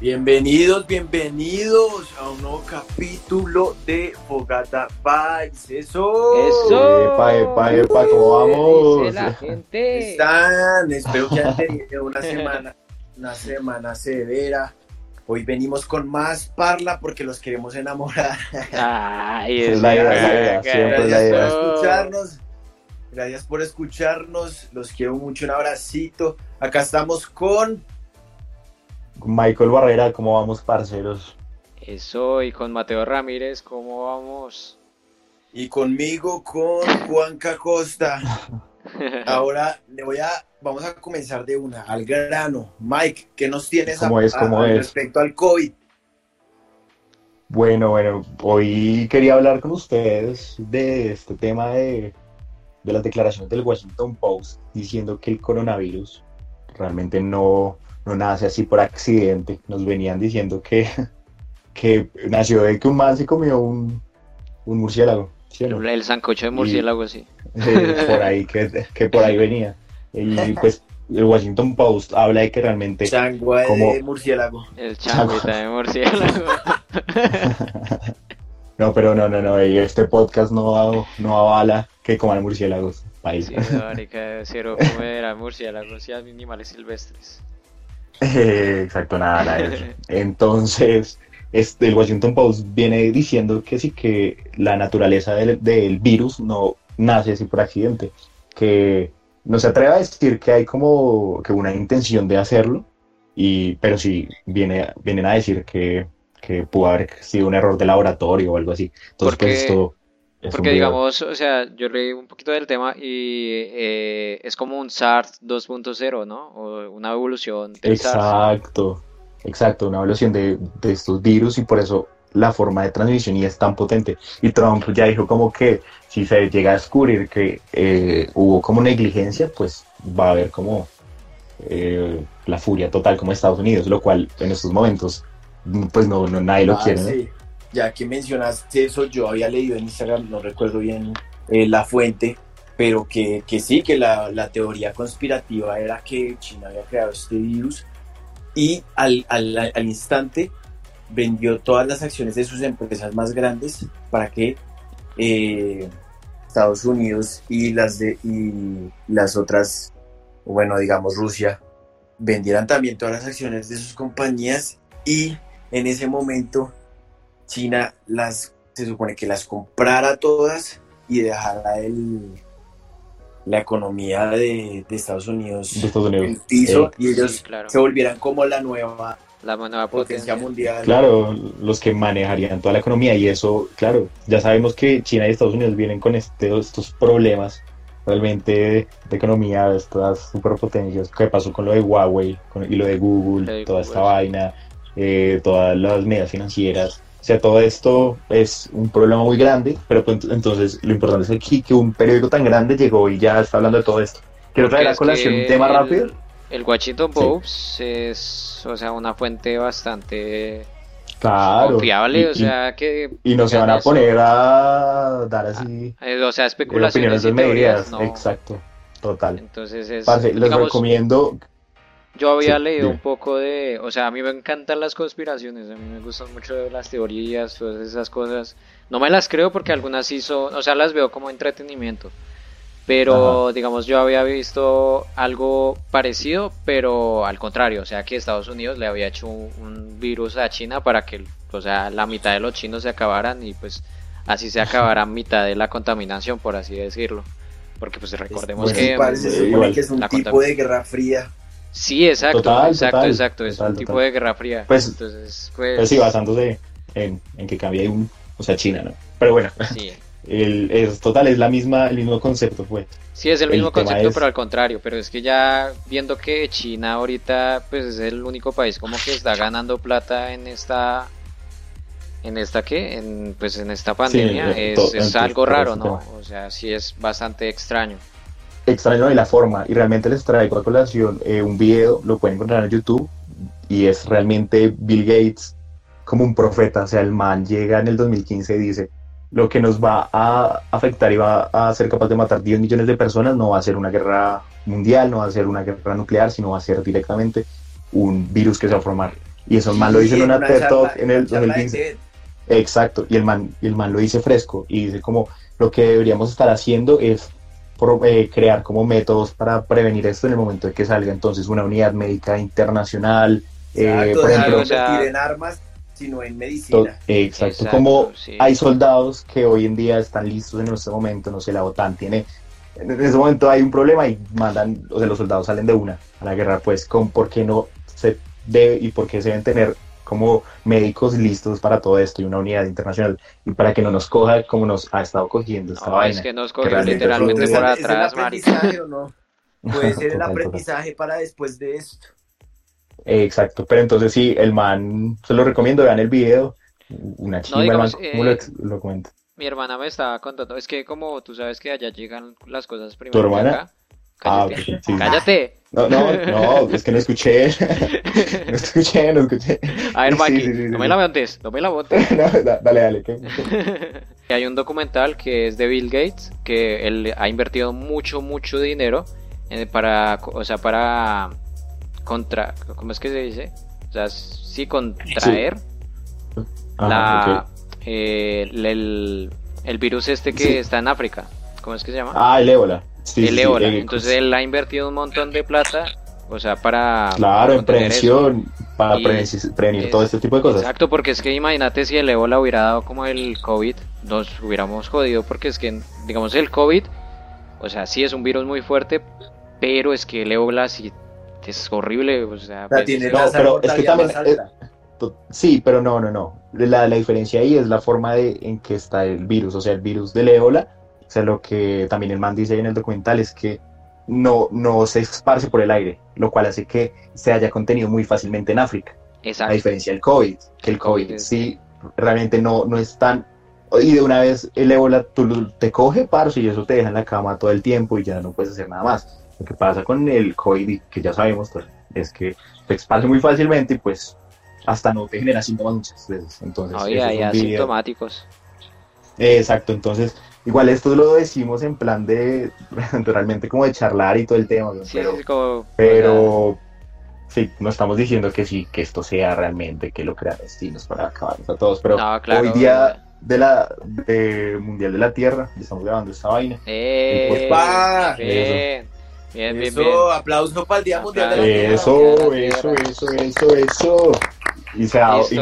Bienvenidos, bienvenidos a un nuevo capítulo de Fogata Vibes. Eso. Eso. Epa, epa, epa, ¿cómo vamos? Dice la gente. Están, espero que hayan tenido una semana, una semana severa. Hoy venimos con más parla porque los queremos enamorar. Ay, Es la idea, la idea, Gracias por escucharnos. Gracias por escucharnos. Los quiero mucho. Un abracito. Acá estamos con. Michael Barrera, ¿cómo vamos, parceros? Eso, y con Mateo Ramírez, ¿cómo vamos? Y conmigo con Juanca Costa. Ahora le voy a, vamos a comenzar de una, al grano. Mike, ¿qué nos tienes ¿Cómo es? ¿Cómo al es? respecto al COVID? Bueno, bueno, hoy quería hablar con ustedes de este tema de, de las declaraciones del Washington Post diciendo que el coronavirus realmente no, no nace así por accidente. Nos venían diciendo que, que nació de que un man se comió un, un murciélago. ¿sí no? El, sancocho de murciélago, sí. Eh, por ahí, que, que por ahí venía. Y pues el Washington Post habla de que realmente Changua de ¿Cómo? murciélago. El changuita de murciélago. No, pero no, no, no, este podcast no, no avala que coman murciélagos. País. Sí, marica, cero comer a murciélagos y animales silvestres. Eh, Exacto, nada, nada de eso. Entonces, este, el Washington Post viene diciendo que sí, que la naturaleza del, del virus no nace así por accidente, que no se atreve a decir que hay como que una intención de hacerlo, y, pero sí viene, vienen a decir que, que pudo haber sido un error de laboratorio o algo así. Entonces, Porque- pues esto es Porque digamos, o sea, yo leí un poquito del tema y eh, es como un SARS 2.0, ¿no? O una evolución del SARS. Exacto, exacto, una evolución de, de estos virus y por eso la forma de transmisión y es tan potente. Y Trump ya dijo como que si se llega a descubrir que eh, hubo como negligencia, pues va a haber como eh, la furia total como Estados Unidos, lo cual en estos momentos pues no, no nadie lo Ah, quiere, ¿no? Ya que mencionaste eso, yo había leído en Instagram, no recuerdo bien eh, la fuente, pero que, que sí, que la, la teoría conspirativa era que China había creado este virus y al, al, al instante vendió todas las acciones de sus empresas más grandes para que eh, Estados Unidos y las, de, y las otras, bueno, digamos Rusia, vendieran también todas las acciones de sus compañías y en ese momento China las se supone que las comprara todas y dejara el, la economía de, de Estados Unidos De Estados Unidos. en el piso Eh, y ellos Sí, claro. se volvieran como la nueva La nueva potencia potencia. mundial. Claro, los que manejarían toda la economía y eso, claro, ya sabemos que China y Estados Unidos vienen con este- estos problemas realmente de, de economía, estas superpotencias, ¿qué pasó con lo de Huawei con- y lo de Google, de toda Google, esta vaina, eh, todas las medidas financieras? O sea, todo esto es un problema muy grande, pero pues, entonces lo importante es aquí que un periódico tan grande llegó y ya está hablando de todo esto. Quiero traer a colación un tema el- rápido. El Sí. Post es, o sea, una fuente bastante Claro. confiable, y- o sea, que y no se van a eso. poner a dar así eh, o sea, especulaciones opiniones y teorías, desmedidas. no. Exacto, total. Entonces es, Parce, les recomiendo. Yo había Sí, leído un poco de, o sea, a mí me encantan las conspiraciones, a mí me gustan mucho las teorías, todas esas cosas. No me las creo porque algunas sí son, o sea, las veo como entretenimiento. Pero, digamos, yo había visto algo parecido, pero al contrario, o sea, que Estados Unidos le había hecho un, un virus a China para que, o sea, la mitad de los chinos se acabaran y pues así se acabara mitad de la contaminación, por así decirlo. Porque pues recordemos Sí, que... parece, se supone que es un tipo de guerra fría. Sí, exacto, Total, exacto, total, exacto. Es total, un tipo de guerra fría. Pues- Entonces, pues, Pues sí, basándose en, en que cambia un. O sea, China, ¿no? Pero bueno, sí. el, es total, es la misma, el mismo concepto, pues. Sí, es el mismo concepto, es- pero al contrario. Pero es que ya viendo que China ahorita, pues es el único país como que está ganando plata en esta, en esta qué, en, pues en esta pandemia, eh, es, es algo raro, ¿no? O sea, sí es bastante extraño. Extraño de la forma, y realmente les traigo a colación eh, un video, lo pueden encontrar en YouTube, y es realmente Bill Gates como un profeta. O sea, el man llega en el 2015 y dice: Lo que nos va a afectar y va a ser capaz de matar 10 millones de personas no va a ser una guerra mundial, no va a ser una guerra nuclear, sino va a ser directamente un virus que se va a formar Y eso el man lo dice en una TED Talk en el 2015. Exacto, y el man, y el man lo dice fresco y dice como lo que deberíamos estar haciendo es eh, crear como métodos para prevenir esto en el momento de que salga entonces una unidad médica internacional, eh, por ejemplo, no en armas, sino en medicina. Exacto, como hay soldados que hoy en día están listos en este momento, no sé, la OTAN tiene, en ese momento hay un problema y mandan, o sea, los soldados salen de una a la guerra, pues, con por qué no se debe y por qué se deben tener como médicos listos para todo esto y una unidad internacional y para que no nos coja como nos ha estado cogiendo esta no, es que nos cogió literalmente por atrás, ¿Es no? Puede ser el aprendizaje para después de esto. exacto, pero entonces sí, el man, se lo recomiendo, vean el video, una chica, no, ¿cómo lo, lo cuento? Mi hermana me estaba contando, es que como tú sabes que allá llegan las cosas primero. ¿Tu hermana? Cállate. Ah, Cállate. No, no, no, es que no escuché. No escuché, no escuché. A ver, Maki, no me la montes, no me la montes. no, dale, dale. Hay un documental que es de Bill Gates, que él ha invertido mucho, mucho dinero para, o sea, para contra, ¿cómo es que se dice? O sea, sí, contraer la, eh, el, el, virus este que está en África. ¿Cómo es que se llama? Ah, el ébola el ébola. Entonces él ha invertido un montón de plata, o sea, para... Claro, en prevención, para prevenir, todo este tipo de cosas. Exacto, porque es que imagínate si el ébola hubiera dado como el COVID, nos hubiéramos jodido, porque es que, digamos, el COVID, o sea, sí es un virus muy fuerte, pero es que el ébola sí es horrible, o sea... Pues, no, pero es que también... sí, pero no, no, no. La, la diferencia ahí es la forma de, en que está el virus, o sea, el virus del ébola o sea, lo que también el man dice en el documental es que no, no se esparce por el aire, lo cual hace que se haya contenido muy fácilmente en África. Exacto. A diferencia del COVID, que el COVID, sí realmente no, no es tan... Y de una vez el ébola tú te coge, parso, y eso te deja en la cama todo el tiempo y ya no puedes hacer nada más. Lo que pasa con el COVID, que ya sabemos, pues, es que se esparce muy fácilmente y pues hasta no te genera síntomas muchas veces. Entonces, Oye, hay asintomáticos. Exacto, entonces igual esto lo decimos en plan de realmente como de charlar y todo el tema, pero, sí, no estamos diciendo que sí, que esto sea realmente que lo crean destinos para acabarnos a todos, pero hoy día de la de Mundial de la Tierra, estamos grabando esta vaina. Eh, pues, bien, bien, bien, eso, aplauso para el Día Mundial de la Tierra. Eso, eso, eso, eso, eso. Y se ha, y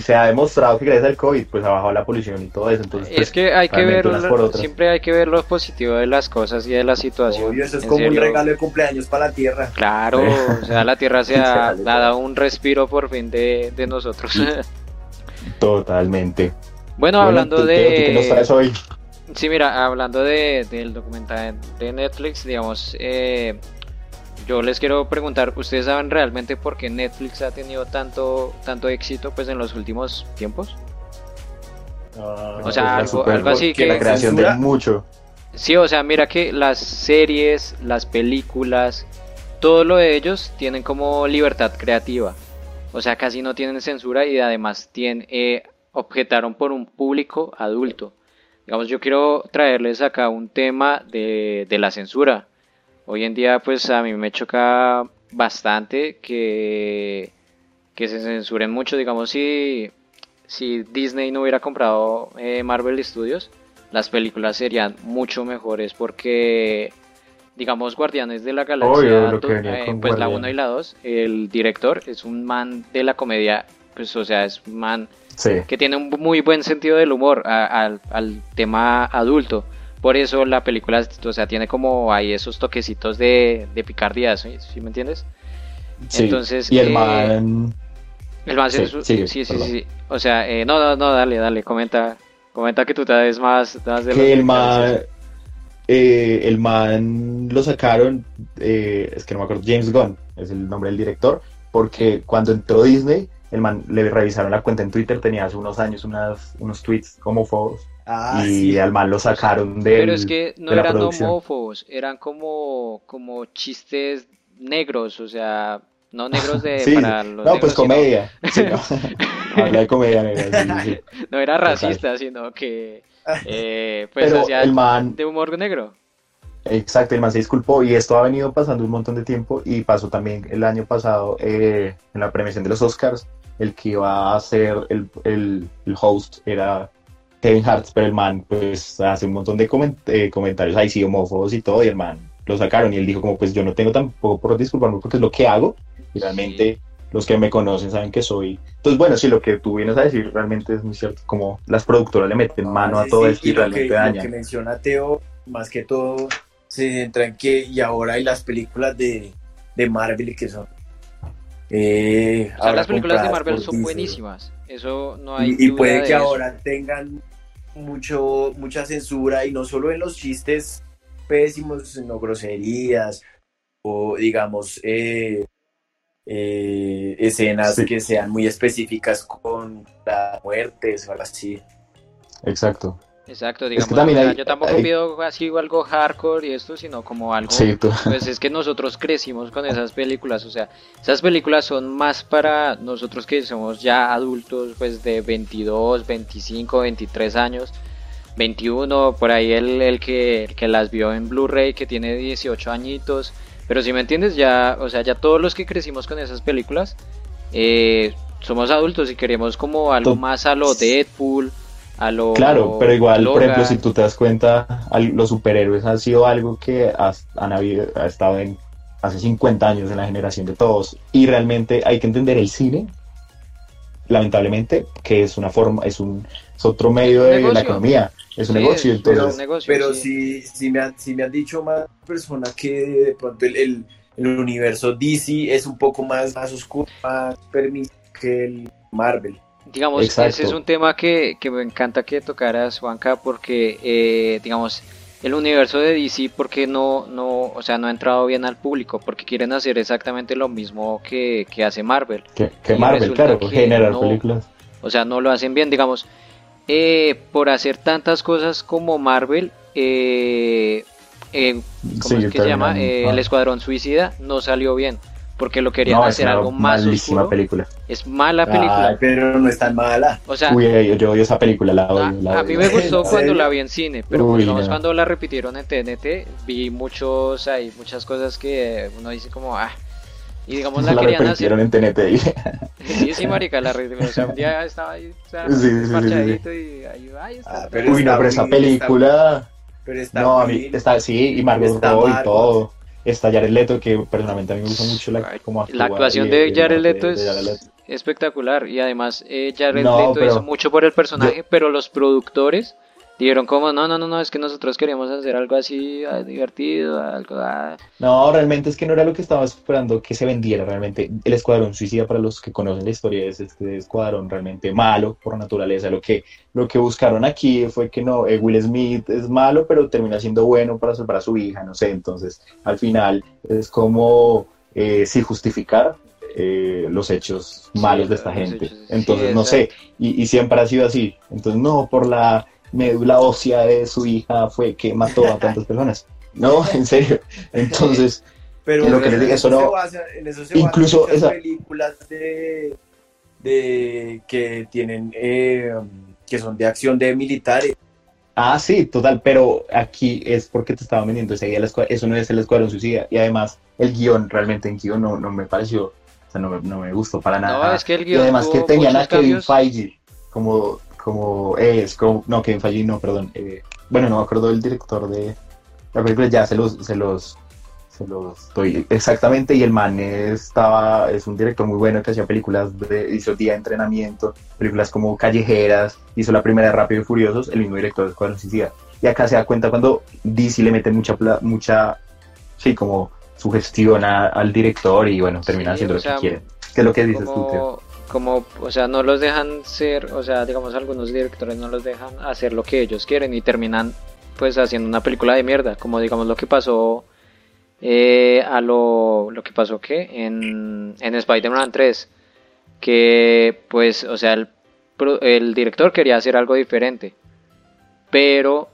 se ha demostrado que gracias al COVID pues ha bajado la polución y todo eso. Entonces, es que hay que ver, siempre hay que ver lo positivo de las cosas y de la situación. eso es como un regalo de cumpleaños para la Tierra. Claro, o sea, la Tierra se ha dado un respiro por fin de, de nosotros. Totalmente. Bueno, hablando de... ¿qué nos traes hoy? Sí, mira, hablando de, del documental de Netflix, digamos, eh, yo les quiero preguntar, ¿ustedes saben realmente por qué Netflix ha tenido tanto, tanto éxito pues en los últimos tiempos? Ah, o sea, algo, así que... La creación de mucho. Sí, o sea, mira que las series, las películas, todo lo de ellos tienen como libertad creativa. O sea, casi no tienen censura y además tienen, eh, objetaron por un público adulto. Digamos, yo quiero traerles acá un tema de, de la censura. Hoy en día pues a mí me choca bastante que, que se censuren mucho, digamos si, si Disney no hubiera comprado eh, Marvel Studios, las películas serían mucho mejores porque digamos Guardianes de la Galaxia, eh, pues la 1 y la 2, el director es un man de la comedia, pues o sea, es un man que tiene un muy buen sentido del humor al tema adulto. Por eso la película, o sea, tiene como ahí esos toquecitos de, de picardía, ¿sí? me entiendes? Sí. Entonces, y el eh, man... El man sí, sí, sí, sí, O sea, eh, no, no, no, dale, dale, comenta, comenta que tú te des más, más de Que el man, eh, el man lo sacaron, eh, es que no me acuerdo, James Gunn es el nombre del director, porque cuando entró Disney, el man le revisaron la cuenta en Twitter, tenía hace unos años unas, unos tweets homófobos Ah, y al mal lo sacaron de Pero es que no eran homófobos, eran como, como chistes negros, o sea, no negros de para los No, pues comedia. no. Habla de comedia negra. no era racista, sino que eh, pues hacía el man, de humor negro. Exacto, el man se disculpó y esto ha venido pasando un montón de tiempo y pasó también el año pasado eh, en la premiación de los Oscars el que iba a ser el, el, el host era Kevin Hart, pero el man pues hace un montón de eh, comentarios ahí sí homófobos y todo, y el man lo sacaron y él dijo como pues yo no tengo tampoco por disculparme porque es lo que hago, y realmente los que me conocen saben que soy. Entonces bueno, sí, lo que tú vienes a decir realmente es muy cierto, como las productoras le meten mano a todo esto y, realmente dañan. Lo que menciona Teo, más que todo, se centra en que y ahora hay las películas de, de Marvel que son eh, las películas de Marvel son buenísimas. Eso no hay. Y, puede que ahora tengan mucho, mucha censura y no solo en los chistes pésimos, sino groserías o digamos eh, eh, escenas que sean muy específicas con la muerte o algo así. Exacto. Exacto, digamos, yo tampoco pido así algo hardcore y esto, sino como algo, pues es que nosotros crecimos con esas películas, o sea, esas películas son más para nosotros que somos ya adultos, pues de 22, 25, 23 años, 21, por ahí el, el, que, el que las vio en Blu-ray, que tiene 18 añitos, pero si me entiendes, ya, o sea, ya todos los que crecimos con esas películas, eh, somos adultos y queremos como algo más a lo Deadpool, Claro, pero igual, por ejemplo, si tú te das cuenta, los superhéroes han sido algo que han habido, ha estado en hace 50 años en la generación de todos y realmente hay que entender el cine, lamentablemente, que es una forma, es un otro medio de la economía, es un negocio. Entonces, pero, si, si, me han, si me han dicho más personas que de pronto el, el, el, universo DC es un poco más, más oscuro, más permisivo que el Marvel. Digamos, ese es un tema que, me encanta que tocaras, Juanca, porque, eh, digamos, el universo de DC, porque no, no, o sea, no ha entrado bien al público, porque quieren hacer exactamente lo mismo que, hace Marvel. Que, Marvel, claro, generar películas. O sea, no lo hacen bien, digamos, eh, por hacer tantas cosas como Marvel, eh, eh ¿cómo es que se llama? el Escuadrón Suicida no salió bien porque lo querían hacer algo más oscuro. película. Es mala película. pero no es tan mala. O sea, Uy, yo, odio esa película, la odio. A, mí me gustó cuando la vi en cine, pero cuando la repitieron en TNT, vi muchos, hay muchas cosas que uno dice como, ah, y digamos la, la querían hacer. en TNT. sí, sí, marica, la repitieron. O sea, un día estaba ahí, o sea, sí, marchadito y ahí, ay, está. Ah, pero Uy, no, pero esa película... pero está no, a mí, está, sí, y Margot Robbie y todo está Jared Leto, que personalmente a mí me gusta mucho la, como La actuación de, Jared Leto es espectacular y además eh, Jared Leto hizo mucho por el personaje, pero los productores dijeron como, no, no, no, no, es que nosotros queríamos hacer algo así ah, divertido, algo... Ah". No, realmente es que no era lo que estaba esperando que se vendiera realmente. El Escuadrón Suicida, para los que conocen la historia, es este escuadrón realmente malo por naturaleza. Lo que, lo que buscaron aquí fue que no, eh, Will Smith es malo, pero termina siendo bueno para salvar a su hija, no sé. Entonces, al final es como, eh, sí, justificar eh, los hechos malos de esta gente. Entonces, no sé, y, y, siempre ha sido así. Entonces, no, por la médula ósea de su hija fue que mató a tantas personas. No, en serio. Entonces, pero lo que les digo, eso no. en eso se incluso esas películas de, de que tienen eh, que son de acción de militares. Ah, sí, total, pero aquí es porque te estaba vendiendo ese día, eso no es el Escuadrón Suicida, y además el guion, realmente en guion no, no me pareció, o sea, no me, no me gustó para nada. No, es que el guion y además que tenían a Kevin Feige como como es, como, no, Kevin Feige, no, perdón. Eh, bueno, no me acuerdo del director de la película, ya se los, se los, se los doy exactamente. Y el man estaba, es un director muy bueno que hacía películas, de, hizo Día de Entrenamiento, películas como Callejeras, hizo la primera de Rápido y Furiosos, el mismo director de Escuadrón Suicida. Y acá se da cuenta cuando DC le mete mucha, mucha, sí, como sugestión al director y bueno, termina haciendo lo que quiere. ¿Qué es lo que dices tú, tío? Como, o sea, no los dejan ser, o sea, digamos, algunos directores no los dejan hacer lo que ellos quieren y terminan pues haciendo una película de mierda, como digamos lo que pasó eh, a lo, lo que pasó que en, en Spider-Man 3, que pues, o sea, el, el director quería hacer algo diferente, pero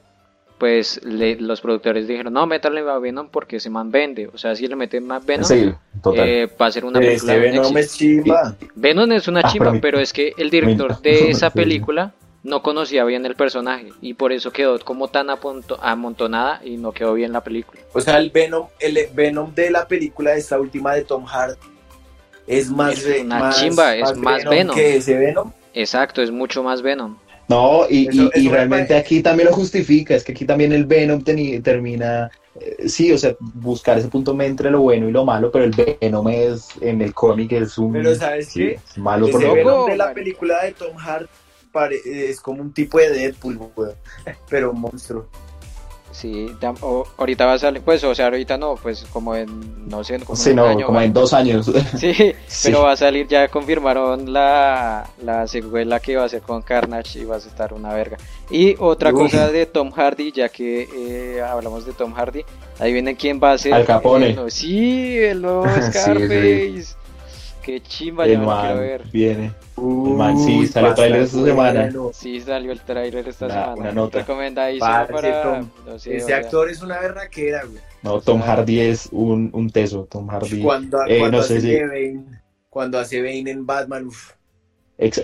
pues los productores dijeron, no, métale a Venom porque ese man vende. O sea, si le meten más Venom, eh, va a ser una película. Venom es chimba. Venom es una ah, chimba, pero, es que el director de esa película no conocía bien el personaje y por eso quedó como tan amontonada y no quedó bien la película. O sea, el Venom, el Venom de la película, esta última de Tom Hardy, es más, Es una más, chimba, es más Venom. que ese Venom. Exacto, es mucho más Venom. No, y, Eso- y- eso realmente aquí también lo justifica, es que aquí también el Venom termina, eh, sí, o sea, buscar ese punto entre lo bueno y lo malo, pero el Venom es, en el cómic es un... Pero ¿sabes sí, qué? malo Ese por lo Venom de la película de Tom Hardy pare- es como un tipo de Deadpool, pero un monstruo. Sí, o- ahorita va a salir, pues, o sea, ahorita no, pues como en, no sé, como Sí, en no, año, como en dos años. Sí, Sí. pero va a salir, ya confirmaron la, la secuela que va a ser con Carnage y va a estar una verga. Y otra cosa de Tom Hardy, ya que eh, hablamos de Tom Hardy, ahí viene quién va a ser. Al Capone. sí, el nuevo sí. Qué chimba, yo el me lo quiero man ver. viene. man, sí, salió a trailer esta semana. Sí, salió el tráiler esta Una- semana. una nota. Recomendadísimo Parce, para. Tom, no sé, Ese o sea, actor es una berraquera, güey. No, Tom O sea, Hardy es un, un teso, Tom Hardy. Cuando, Eh, cuando no sé hace si- de Bane, cuando hace Bane en Batman, uf, Ex-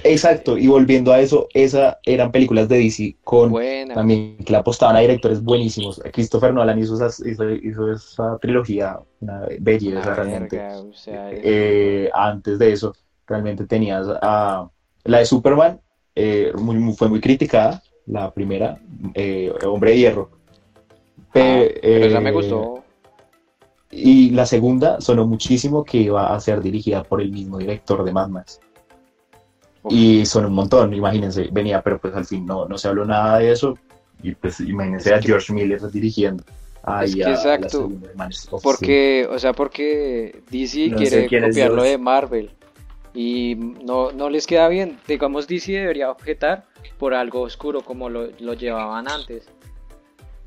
exacto, y volviendo a eso, esas eran películas de DC con Buena. también que le apostaban a directores buenísimos. Christopher Nolan hizo, esas- hizo, hizo esa trilogía, una belleza Una realmente. verga, o sea, es- Eh, antes de eso, realmente tenías a la de Superman, eh, muy- muy- fue muy criticada, la primera, eh, Hombre de Hierro. Pe- Ah, pero esa me eh, gustó. Y la segunda sonó muchísimo que iba a ser dirigida por el mismo director de Mad Max. Y son un montón, imagínense, venía, pero pues al fin no, no se habló nada de eso. Y pues imagínense a George Miller dirigiendo. Ahí Es que exacto, sí. Porque, o sea, porque DC No quiere copiarlo de Marvel y no, no les queda bien. Digamos, DC debería objetar por algo oscuro como lo, lo llevaban antes.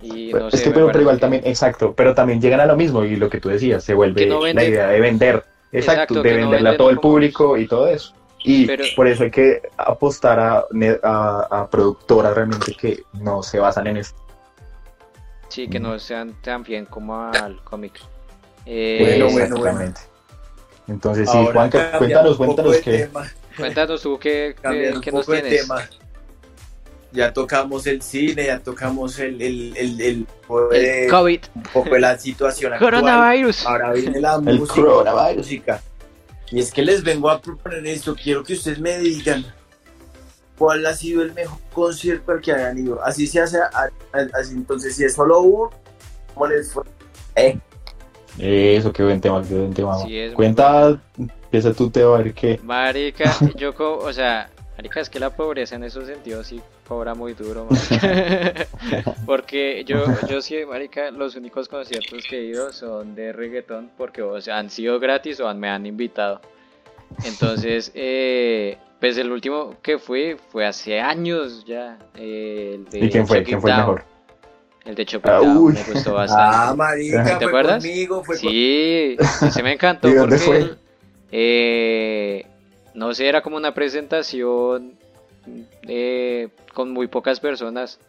Y no es sé, que, pero, pero igual que- también, exacto, pero también llegan a lo mismo y lo que tú decías, se vuelve Que no vende. la idea de vender, exacto, Exacto, de venderle a todo el público y todo eso. Y Pero- por eso hay que apostar a, a, a productoras realmente que no se basan en esto. Sí, que no sean tan bien como al cómic. Eh, Bueno, bueno, Exactamente. Entonces, sí, Ahora, cuéntanos, cuéntanos tema, Cuéntanos tú qué, qué, qué nos tienes. tema. Ya tocamos el cine, ya tocamos el, el, el, el- El COVID, un poco de la situación actual. coronavirus. Ahora viene la El música, coronavirus. música. Y es que les vengo a proponer esto. Quiero que ustedes me digan cuál ha sido el mejor concierto al que hayan ido. Así se hace, así, entonces si es solo uno, ¿cómo les fue? Eh, Eso, qué buen tema, qué buen tema. Sí, Cuenta, empieza tú, Teo, a ver qué... Marica, yo, co- o sea, marica, es que la pobreza en esos sentidos sí cobra muy duro, marica. Porque yo, yo sí, marica, los únicos conciertos que he ido son de reggaetón porque o sea, han sido gratis o han- me han invitado. Entonces, eh, pues el último que fui fue hace años ya. eh, el de ¿Y quién fue? ¿Quién fue el mejor? El de It Ah, me gustó bastante. ah, marica, ¿Te fue acuerdas? conmigo, fue con- Sí, ese me encantó ¿Y dónde porque fue? eh, no sé, era como una presentación eh, con muy pocas personas.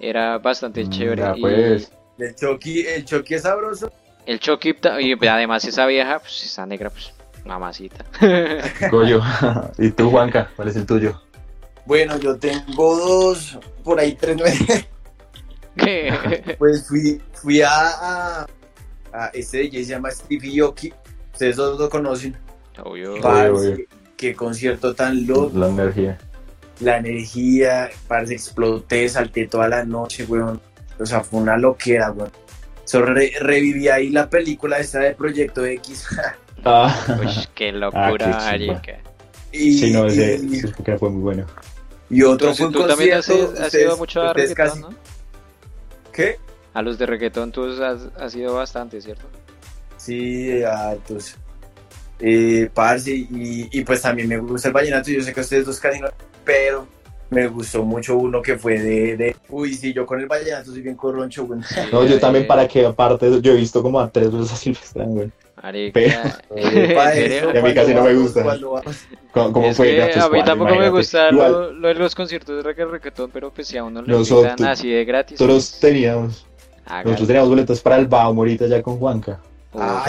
Era bastante Mm, chévere. ya, y pues. el Chucky, el Chucky es sabroso. el Chucky, y además esa vieja, pues esa negra, pues mamacita. Goyo. ¿Y tú, Juanca? ¿Cuál es el tuyo? Bueno, yo tengo dos, por ahí tres, pues fui, fui a, a, a este DJ se llama Stevie Yoki, ustedes dos lo conocen, Obvio. parce, obvio. qué concierto tan loco, La energía. La energía, parce, exploté, salté toda la noche, weón, o sea, fue una loquera, weón. So, re- reviví ahí la película esta de Proyecto X. Ah, Uy, qué locura, qué chimba. marica. y, sí, no, ese, y- ese fue muy bueno. y otro Entonces, fue un tú también has, has ustedes- ido mucho a reggaetón, casi- ¿no? ¿Qué? A los de reggaetón tú has, has ido bastante, ¿cierto? Sí, altos. Eh, parce, y, y pues también me gusta el vallenato. Yo sé que ustedes dos casi no, pero me gustó mucho uno que fue de. de- Uy, sí, yo con el vallenato soy bien corroncho, güey. No, yo también Eh, para que aparte, yo he visto como a tres veces a Silvestre, güey. Marica, Pero- Y a mí casi no me gusta. ¿Cómo, fue? a mí tampoco me gusta lo, lo de los conciertos de reggae reggaetón, pero pues si a uno le invitan así de gratis. Nosotros teníamos, hágale. nosotros teníamos boletos para el Baum ahorita ya con Juanca.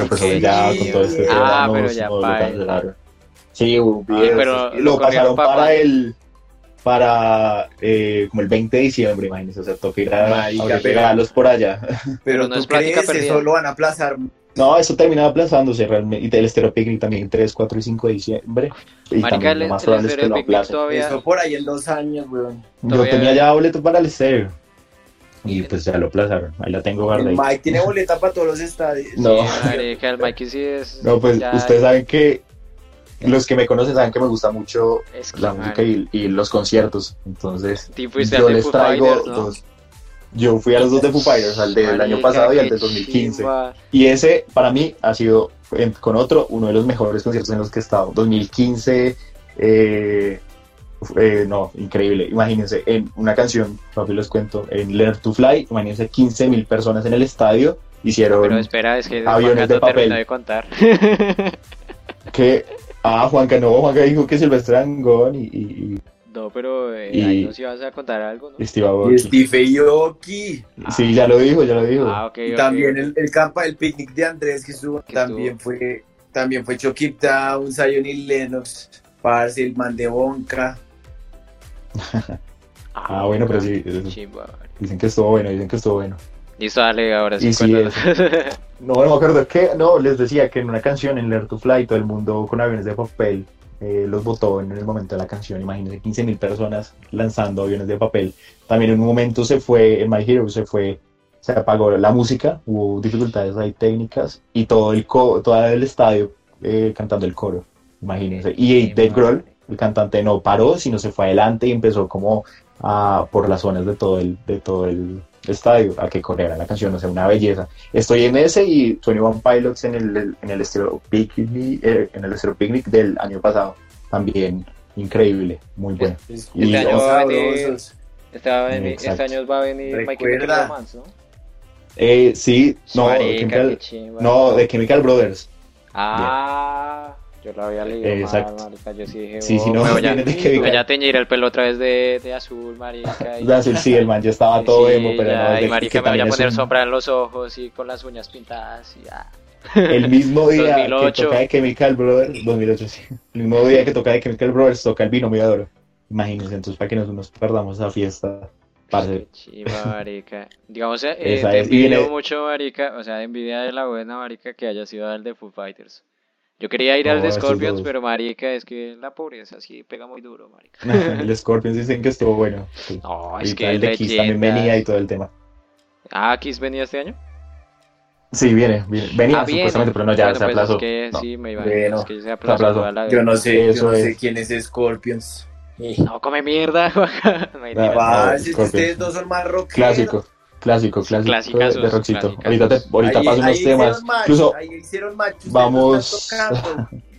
Pues ya con todo este Ah, pero ya cancelaron. Sí, pero lo lo pasaron para el para eh, como el 20 de diciembre, imagínense, o sea, toca ir a, Marica, a regalos por allá. Pero no tú es crees, perdida. eso lo van a aplazar No, eso terminaba aplazándose realmente. Y el Picnic también 3, 4 y 5 de diciembre. Y Marica, también el, lo más el probable es que Stereo lo aplacen. todavía... Eso por ahí en dos años, weón. Yo tenía ya boleto para el Estéreo. Y pues ya lo aplazaron. Ahí la tengo guardada. Mike tiene boleta para todos los estadios. No. Sí, marica, el Mikey sí es... No, pues ya- ustedes saben que los que me conocen saben que me gusta mucho Es que, la música y, y los conciertos. Entonces, yo de les traigo Fighters, ¿no? dos. Yo fui a los dos de Foo Fighters, al del año Marica, pasado y al del 2015. chimba. Y ese, para mí, ha sido, en- con otro, uno de los mejores conciertos en los que he estado. 2015, eh, eh, no, increíble. Imagínense, en una canción, papi, les cuento, en Learn to Fly, imagínense 15 mil personas en el estadio. Hicieron Pero espera, es que Aviones de papel. de contar. que. Ah, Juanca, no, Juanca dijo que Silvestre Angón y, y, no, pero eh, Y- ahí nos ibas a contar algo, ¿no? y Steve Y Aoki. Steve Aoki. Sí, ya lo dijo, ya lo dijo. Ah, ok, Y ok, también el, el campa, el picnic de Andrés que estuvo, también fue, también fue Chokip Town, Zion y Lennox, Parce, el man de Bonca. Ah, bueno, pero sí, eso- Chimba. dicen que estuvo bueno, dicen que estuvo bueno. Listo, dale, ahora sí. No, no me acuerdo que, no, les decía que en una canción en Learn to Fly todo el mundo con aviones de papel eh, los votó en el momento de la canción. Imagínense 15 mil personas lanzando aviones de papel. También en un momento se fue, en My Hero se fue, se apagó la música, hubo dificultades ahí técnicas y todo el, co todo el estadio eh, cantando el coro. Imagínense. Y Dave Grohl, el cantante, no paró, sino se fue adelante y empezó como a, por las zonas de todo el, de todo el estadio a que corriera la canción, o sea, una belleza. Estoy en ese y 21 Pilots en el, en el Stereo Picnic, eh, en el Stereo Picnic del año pasado. También increíble, muy bueno. Y Este año va a venir-. Este, va a venir- este año va a venir My Chemical Recuerda. Romance, ¿no? Eh, sí, no, Marica, Chemical- no, de Chemical Brothers. Ah, yo lo había leído Eh, mal, exacto. marica. Yo sí dije, Sí, oh, no, me voy a, viene de me Chemical. voy a teñir el pelo otra vez de, de azul, marica. y- Brasil, sí, el man ya estaba todo Sí, emo, pero ya, no, y de- marica, que me voy a poner un- sombra en los ojos y con las uñas pintadas y ya. El mismo día 2008. que toca de Chemical Brothers, 2008, sí. El mismo día que toca de Chemical Brothers, toca el binomio de oro. Imagínense, entonces, para que no nos perdamos esa fiesta. parce. Marica. Digamos, eh, te envidio viene- mucho, marica, o sea, envidia de la buena, marica, que haya sido al de Foo Fighters. Yo quería ir al No, de Scorpions, pero marica, es que la pobreza sí pega muy duro, marica. el Scorpions dicen que estuvo bueno. sí. No, y es que el de Kiss también venía y todo el tema. Ah, Kiss venía este año. Sí, viene, viene. venía ah, supuestamente, pero no, ya Bueno, se pues aplazó. es que No. sí, me iba Bueno, es que se aplazó, aplazó. toda la Yo no sé, yo Eso no sé es. quién es Scorpions. No, come mierda. Mentira. Ah, Parce, Scorpions. ustedes dos son más rockeros. Clásico, clásico, clásico Clasicazos, de rockcito. clasicazos. Ahorita, te, ahorita Ahí- paso unos ahí temas. hicieron match, Incluso, ahí hicieron match, vamos-.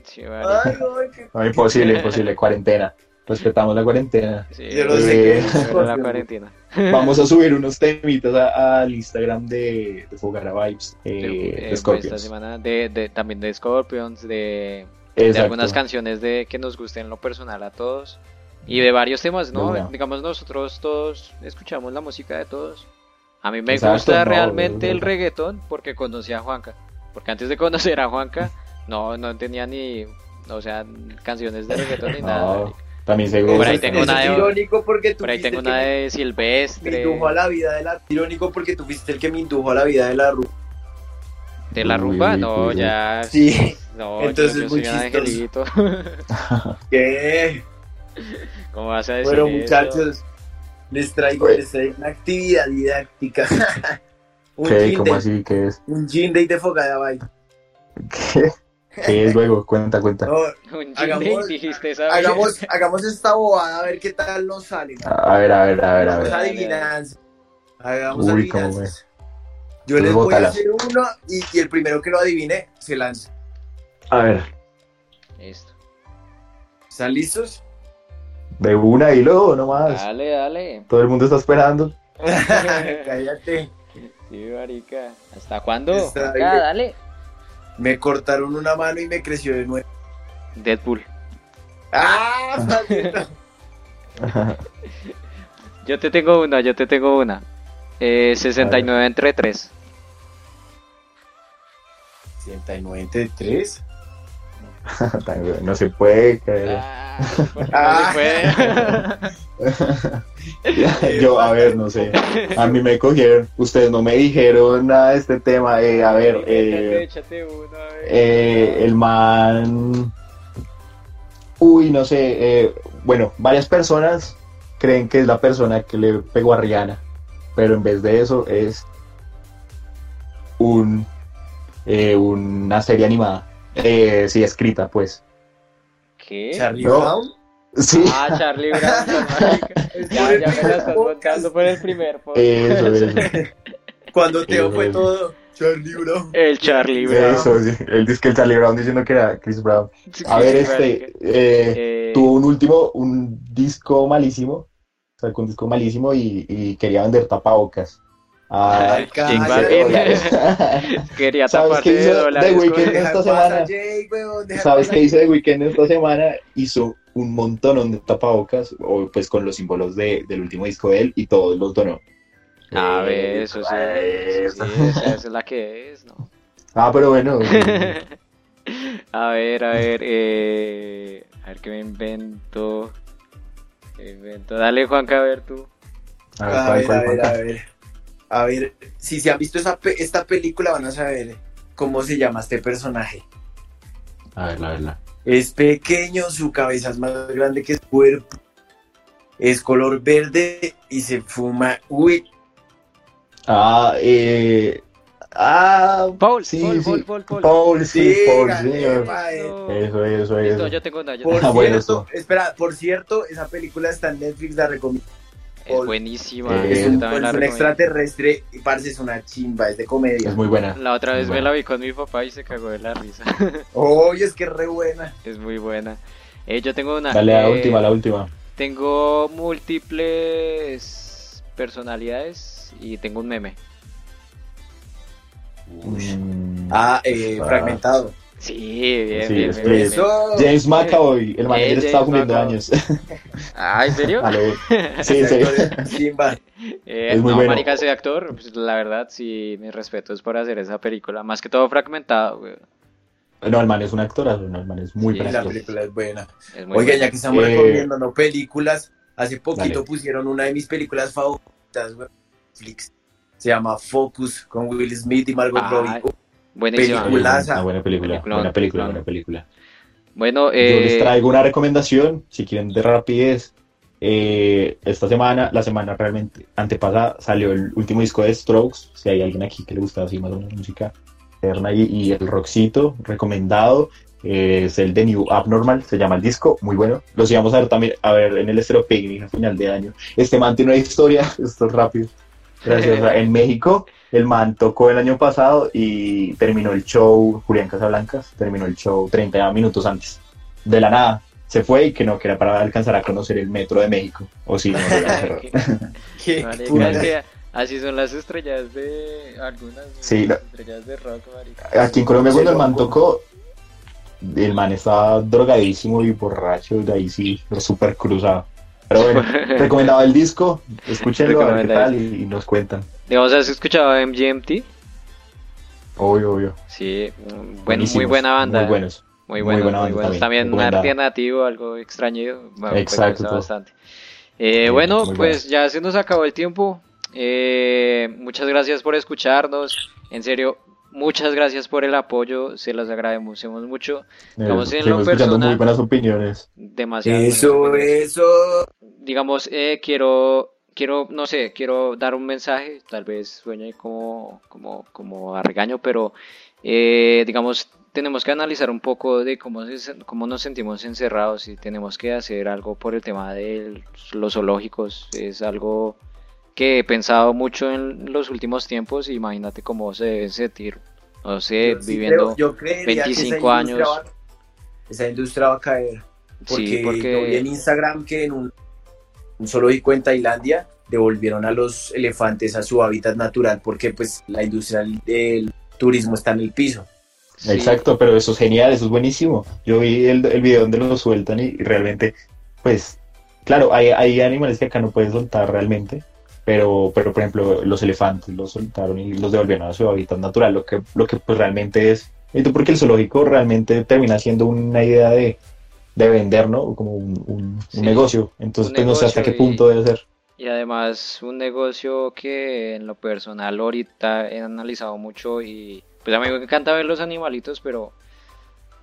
Sí. Ay, ay, qué- no, imposible, imposible, cuarentena. Respetamos la cuarentena. Sí, Yo no sé eh, qué es pero la Scorpions. cuarentena. Vamos a subir unos temitas a- al Instagram de, de Fogara Vibes, eh, Eh, de pues, esta Scorpions. semana de, de- también de Scorpions, de, de algunas canciones de que nos gusten en lo personal a todos y de varios temas, ¿no? De. Digamos nosotros todos escuchamos la música de todos. A mí me Exacto, gusta no, realmente el reggaetón porque conocí a Juanca. Porque antes de conocer a Juanca no no tenía ni o sea, canciones de reggaetón ni nada. También seguro. Por ahí tengo una de- irónico porque tú Por ahí tengo una de me Silvestre, indujo a la vida de la irónico porque tú fuiste el que me indujo a la vida de la rumba. de la rumba, no, ya Sí. no, Entonces yo, yo es muy soy un angelito. ¿Qué? ¿Cómo vas a decir Bueno, eso? Muchachos, les traigo, Oye. les traigo una actividad didáctica. un, ¿Qué? ¿Cómo day, así? ¿Qué es? un gin day de Fogada Bay. ¿Qué? ¿Qué es luego? Cuenta, cuenta. No, Un Hagamos- dijiste esa hagamos, hagamos esta bobada a ver qué tal nos sale. A ver, a ver, a ver, a Hagamos ver. Dale, adivinanzas. Hagamos Uy, adivinanzas. Yo les voy a hacer uno y, y el primero que lo adivine se lanza. A ver, Listo. ¿Están listos? De una y luego nomás. Dale, dale. Todo el mundo está esperando. Cállate. Sí, marica. ¿Hasta cuándo? Está Acá, dale. Me cortaron una mano y me creció de nuevo. Deadpool. ¡Ah! Yo te tengo una, yo te tengo una. Eh, 69 entre 3. 109 entre 3. no se puede caer. Ah, no se puede. Yo, a ver, no sé. A mí me cogieron. Ustedes no me dijeron nada de este tema. Eh, a ver, eh, Échate uno, a ver. eh, el man. Uy, no sé. eh, bueno, varias personas creen que es la persona que le pegó a Rihanna. Pero en vez de eso es un eh, una serie animada. Eh, sí, escrita, pues. ¿Qué? Charlie No. Brown. Sí. Ah, Charlie Brown, marica. Ya, ya me la estás montando por el primer podcast. Eso, eso. Cuando Teo fue eso. todo. Charlie Brown. El Charlie Brown. Eso, sí. El disque el Charlie Brown diciendo que era Chris Brown. A ver, este. eh, Eh, tuvo un último, un disco malísimo. Sacó un disco malísimo y, y quería vender tapabocas. Ay, 15 Balvin. dólares. Quería ¿Sabes qué de hizo. The Weeknd? Esta semana. ¿Sabes qué hizo The Weeknd esta semana? Hizo un montón de tapabocas, o pues con los símbolos de, del último disco de él y todos los donó. A Eh, ver, eso sí, eso sí, esa, es la que es, ¿no? Ah, pero bueno. a ver, a ver, eh, a ver qué me invento. ¿Qué me invento? Dale, Juanca, a ver tú. A ver, A ¿cuál, ver, a ver? A ver. A si se han visto esa pe- esta película van a saber cómo se llama este personaje. A ver, la verdad. Es pequeño, su cabeza es más grande que su cuerpo. Es color verde y se fuma. Uy, Ah, eh. Ah, Paul, sí, Paul, sí. Paul, Paul, Paul. Paul, sí, Sí, Paul, señor. Eso, eso, Listo, eso. yo tengo una. Yo por tengo Ah, bueno, cierto, eso. espera, por cierto, esa película está en Netflix, la recomiendo. Es buenísima. Eh, Es un, es extraterrestre y parece es una chimba, es de comedia. Es muy buena. La otra vez Muy me buena. la vi con mi papá y se cagó de la risa. Oye, es que es re buena. es muy buena. Eh, yo tengo una. Dale, la última, la última. Tengo múltiples personalidades y tengo un meme. Mm, Ah, eh, Ah. fragmentado. Sí, bien, Sí, bien, es bien, que- bien, Eso. James McAvoy, el man Eh, ya está cumpliendo McAvoy. años. Ah, ¿en serio? Sí, sí. actor chimba. Eh, Es muy no, bueno. marica, ese actor, pues, la verdad, sí, mis respetos por hacer esa película. Más que todo fragmentado, güey. No, el man es un actorazo, no, el man es muy Sí, la película es buena. Es muy Oiga, buena. ya que estamos Eh, recomiendo no películas, hace poquito dale. pusieron una de mis películas favoritas, güey, Netflix. Se llama Focus con Will Smith y Margot Ah, Robbie. Buenísima. película. Una buena película, Peliculón, buena película, peliculón. buena película. Bueno, Yo les eh, traigo una recomendación, si quieren de rapidez. Eh, esta semana, la semana realmente antepasada, salió el último disco de Strokes. Si hay alguien aquí que le gusta así más o menos música eterna y, y el rockcito recomendado, eh, es el de New Abnormal, se llama el disco, muy bueno. Los íbamos a ver también a ver en el Estero Picnic a final de año. Este man tiene una historia, esto es rápido. Gracias. En México, el man tocó el año pasado y terminó el show, Julián Casablancas, terminó el show 30 minutos antes. De la nada, se fue y que no, que era para alcanzar a conocer el metro de México. O si no. Qué así son las estrellas de algunas Sí, las la- estrellas de rock, marica. Aquí en Colombia, cuando el man tocó, el man estaba drogadísimo y borracho, de ahí sí, súper cruzado. Pero bueno, recomendado el disco, escúchenlo, a ver qué tal y, y nos cuentan. Digamos, ¿has escuchado MGMT? Obvio, obvio. Sí, mm, buen- muy buena banda. Muy buenos. Muy Muy bueno, buena muy banda bueno. también, También un recomendada. alternativo, algo extraño. me Exacto. bastante. Eh, Sí, bueno, pues ya se nos acabó el tiempo. Eh, muchas gracias por escucharnos. En serio, muchas gracias por el apoyo. Se los agradecemos mucho. Digamos, en lo personal- muy buenas opiniones. Demasiado. Eso, opiniones. eso. digamos, eh, quiero, quiero, no sé, quiero dar un mensaje, tal vez sueñe como, como, como a regaño, pero eh, digamos, tenemos que analizar un poco de cómo, se- cómo nos sentimos encerrados y tenemos que hacer algo por el tema de los zoológicos. Es algo que he pensado mucho en los últimos tiempos. Imagínate cómo se debe sentir, no sé, Yo sí viviendo. creo- yo creería que esa 25 industria años. va- esa industria va a caer. Porque, sí, yo vi porque en Instagram que en un, un zoológico en Tailandia devolvieron a los elefantes a su hábitat natural porque pues la industria del turismo está en el piso. sí, Exacto, pero eso es genial, eso es buenísimo. Yo vi el, el video donde lo sueltan y, y realmente, pues, claro, hay, hay animales que acá no pueden soltar realmente, pero, pero por ejemplo, los elefantes los soltaron y los devolvieron a su hábitat natural, lo que, lo que pues realmente es Y tú porque el zoológico realmente termina siendo una idea de, de vender, ¿no? Como un, un- negocio. Entonces, un pues no sé hasta qué y- punto debe ser. Y además un negocio que en lo personal ahorita he analizado mucho y pues a mí me encanta ver los animalitos, pero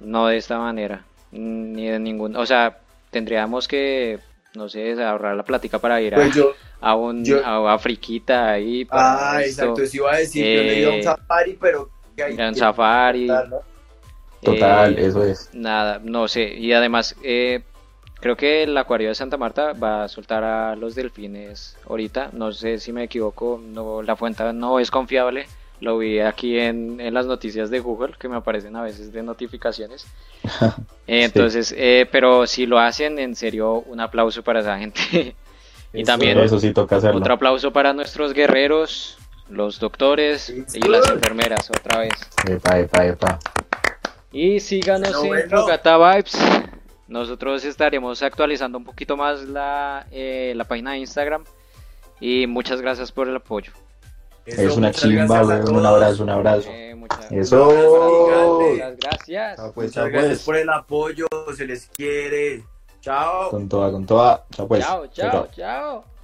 no de esta manera, ni de ningún, o sea, tendríamos que, no sé, ahorrar la plática para ir a, Pues yo, a un yo- a Afriquita ahí para ah, esto, exacto, eso iba a decir, yo le iba a un Eh, safari, pero que hay un que safari, contar, ¿no? Total, eh, eso es. Nada, no sé. Y además, eh, creo que el acuario de Santa Marta va a soltar a los delfines ahorita. No sé si me equivoco, no, la fuente no es confiable. Lo vi aquí en, en las noticias de Google, que me aparecen a veces de notificaciones. Eh, Entonces, eh, pero si lo hacen, en serio, un aplauso para esa gente. Y Eso, también Eso sí toca hacerlo. otro aplauso para nuestros guerreros, los doctores y las enfermeras, otra vez. Epa, epa, epa. Y síganos Bueno, en bueno. Fogata Vibes. Nosotros estaremos actualizando un poquito más la, eh, la página de Instagram. Y muchas gracias por el apoyo. Eso, Es una muchas chimba, gracias. Un abrazo, un abrazo. Eh, muchas, Eso. muchas gracias. Chao, pues, Muchas gracias pues. por el apoyo, se les quiere. Chao. Con toda, con toda. Chao, pues. Chao, chao, chao.